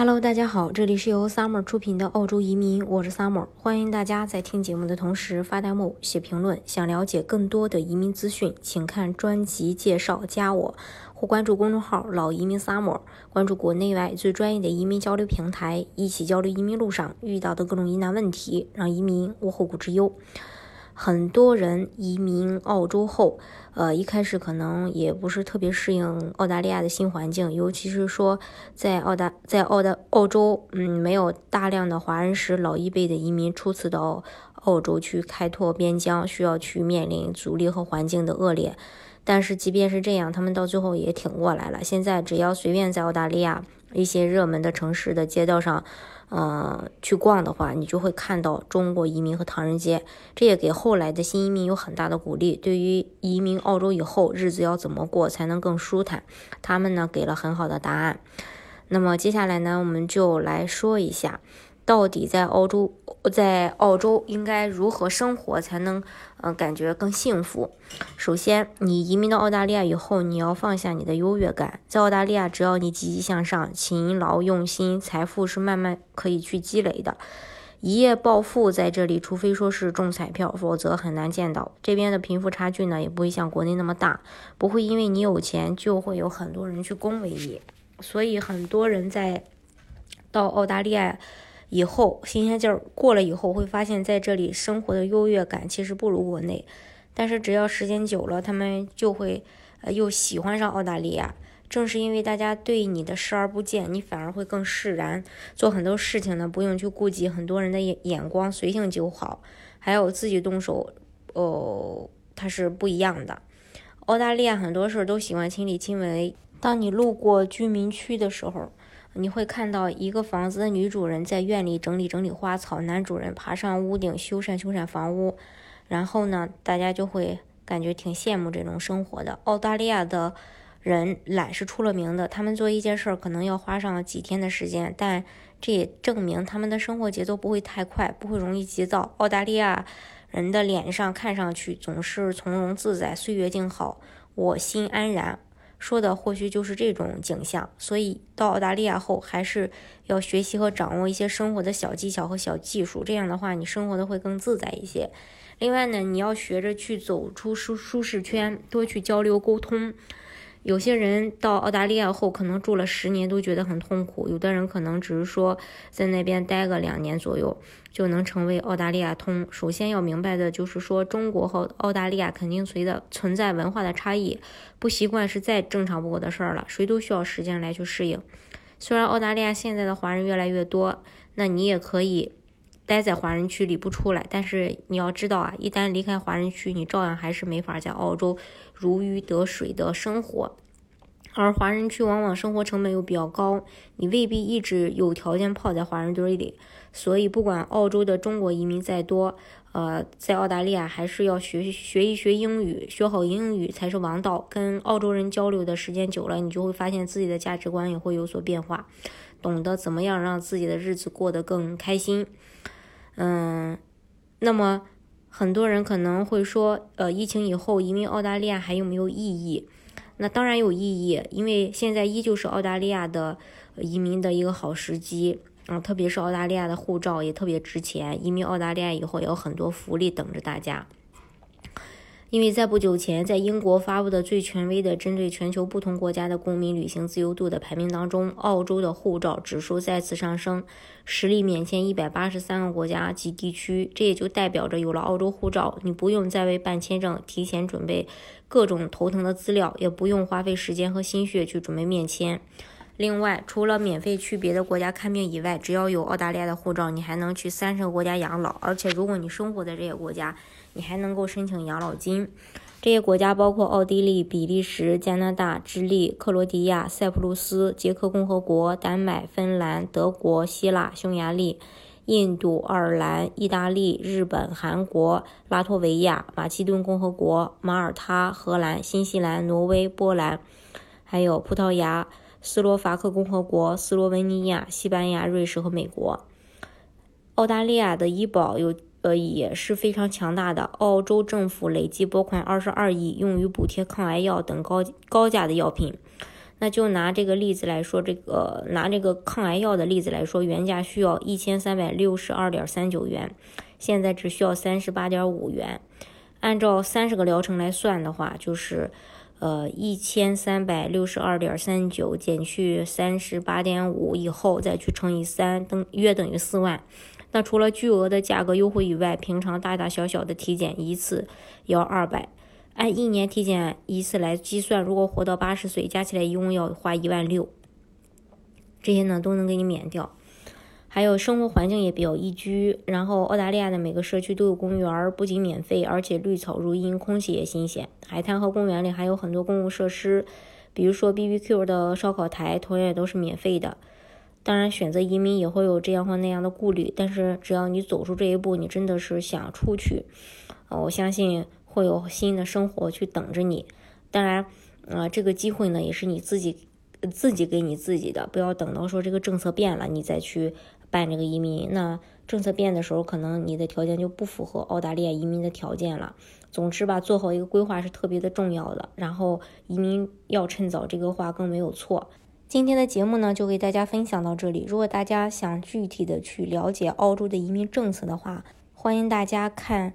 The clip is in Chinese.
Hello，大家好，这里是由 Summer 出品的澳洲移民，我是 Summer，欢迎大家在听节目的同时发弹幕、写评论。想了解更多的移民资讯，请看专辑介绍，加我或关注公众号“老移民 Summer”，关注国内外最专业的移民交流平台，一起交流移民路上遇到的各种疑难问题，让移民无后顾之忧。很多人移民澳洲后，呃，一开始可能也不是特别适应澳大利亚的新环境，尤其是说在澳大在澳大澳洲，嗯，没有大量的华人时，老一辈的移民初次到澳洲去开拓边疆，需要去面临阻力和环境的恶劣。但是即便是这样，他们到最后也挺过来了。现在只要随便在澳大利亚一些热门的城市的街道上。呃，去逛的话，你就会看到中国移民和唐人街，这也给后来的新移民有很大的鼓励。对于移民澳洲以后日子要怎么过才能更舒坦，他们呢给了很好的答案。那么接下来呢，我们就来说一下。到底在澳洲，在澳洲应该如何生活才能，呃，感觉更幸福？首先，你移民到澳大利亚以后，你要放下你的优越感。在澳大利亚，只要你积极向上、勤劳用心，财富是慢慢可以去积累的。一夜暴富在这里，除非说是中彩票，否则很难见到。这边的贫富差距呢，也不会像国内那么大，不会因为你有钱就会有很多人去恭维你。所以，很多人在到澳大利亚。以后新鲜劲儿过了以后，会发现在这里生活的优越感其实不如国内。但是只要时间久了，他们就会呃又喜欢上澳大利亚。正是因为大家对你的视而不见，你反而会更释然。做很多事情呢，不用去顾及很多人的眼眼光，随性就好。还有自己动手，哦，它是不一样的。澳大利亚很多事儿都喜欢亲力亲为。当你路过居民区的时候。你会看到一个房子的女主人在院里整理整理花草，男主人爬上屋顶修缮修缮房屋，然后呢，大家就会感觉挺羡慕这种生活的。澳大利亚的人懒是出了名的，他们做一件事儿可能要花上几天的时间，但这也证明他们的生活节奏不会太快，不会容易急躁。澳大利亚人的脸上看上去总是从容自在，岁月静好，我心安然。说的或许就是这种景象，所以到澳大利亚后，还是要学习和掌握一些生活的小技巧和小技术，这样的话，你生活的会更自在一些。另外呢，你要学着去走出舒舒适圈，多去交流沟通。有些人到澳大利亚后，可能住了十年都觉得很痛苦；有的人可能只是说在那边待个两年左右，就能成为澳大利亚通。首先要明白的就是说，中国和澳大利亚肯定存在存在文化的差异，不习惯是再正常不过的事儿了。谁都需要时间来去适应。虽然澳大利亚现在的华人越来越多，那你也可以待在华人区里不出来。但是你要知道啊，一旦离开华人区，你照样还是没法在澳洲。如鱼得水的生活，而华人区往往生活成本又比较高，你未必一直有条件泡在华人堆里。所以，不管澳洲的中国移民再多，呃，在澳大利亚还是要学学一学英语，学好英语才是王道。跟澳洲人交流的时间久了，你就会发现自己的价值观也会有所变化，懂得怎么样让自己的日子过得更开心。嗯，那么。很多人可能会说，呃，疫情以后移民澳大利亚还有没有意义？那当然有意义，因为现在依旧是澳大利亚的移民的一个好时机嗯，特别是澳大利亚的护照也特别值钱，移民澳大利亚以后有很多福利等着大家。因为在不久前，在英国发布的最权威的针对全球不同国家的公民旅行自由度的排名当中，澳洲的护照指数再次上升，实力免签一百八十三个国家及地区。这也就代表着，有了澳洲护照，你不用再为办签证提前准备各种头疼的资料，也不用花费时间和心血去准备面签。另外，除了免费去别的国家看病以外，只要有澳大利亚的护照，你还能去三十个国家养老。而且，如果你生活在这些国家，你还能够申请养老金，这些国家包括奥地利、比利时、加拿大、智利、克罗地亚、塞浦路斯、捷克共和国、丹麦、芬兰、德国、希腊、匈牙利、印度、爱尔兰、意大利、日本、韩国、拉脱维亚、马其顿共和国、马耳他、荷兰、新西兰、挪威、波兰，还有葡萄牙、斯洛伐克共和国、斯洛文尼亚、西班牙、瑞士和美国。澳大利亚的医保有。呃，也是非常强大的。澳洲政府累计拨款二十二亿，用于补贴抗癌药等高高价的药品。那就拿这个例子来说，这个拿这个抗癌药的例子来说，原价需要一千三百六十二点三九元，现在只需要三十八点五元。按照三十个疗程来算的话，就是呃一千三百六十二点三九减去三十八点五以后，再去乘以三，等约等于四万。那除了巨额的价格优惠以外，平常大大小小的体检一次要二百。按一年体检一次来计算，如果活到八十岁，加起来一共要花一万六。这些呢都能给你免掉。还有生活环境也比较宜居，然后澳大利亚的每个社区都有公园，不仅免费，而且绿草如茵，空气也新鲜。海滩和公园里还有很多公共设施，比如说 BBQ 的烧烤台，同样也都是免费的。当然，选择移民也会有这样或那样的顾虑，但是只要你走出这一步，你真的是想出去，呃，我相信。会有新的生活去等着你，当然，啊，这个机会呢也是你自己自己给你自己的，不要等到说这个政策变了你再去办这个移民。那政策变的时候，可能你的条件就不符合澳大利亚移民的条件了。总之吧，做好一个规划是特别的重要的。然后移民要趁早，这个话更没有错。今天的节目呢就给大家分享到这里。如果大家想具体的去了解澳洲的移民政策的话，欢迎大家看。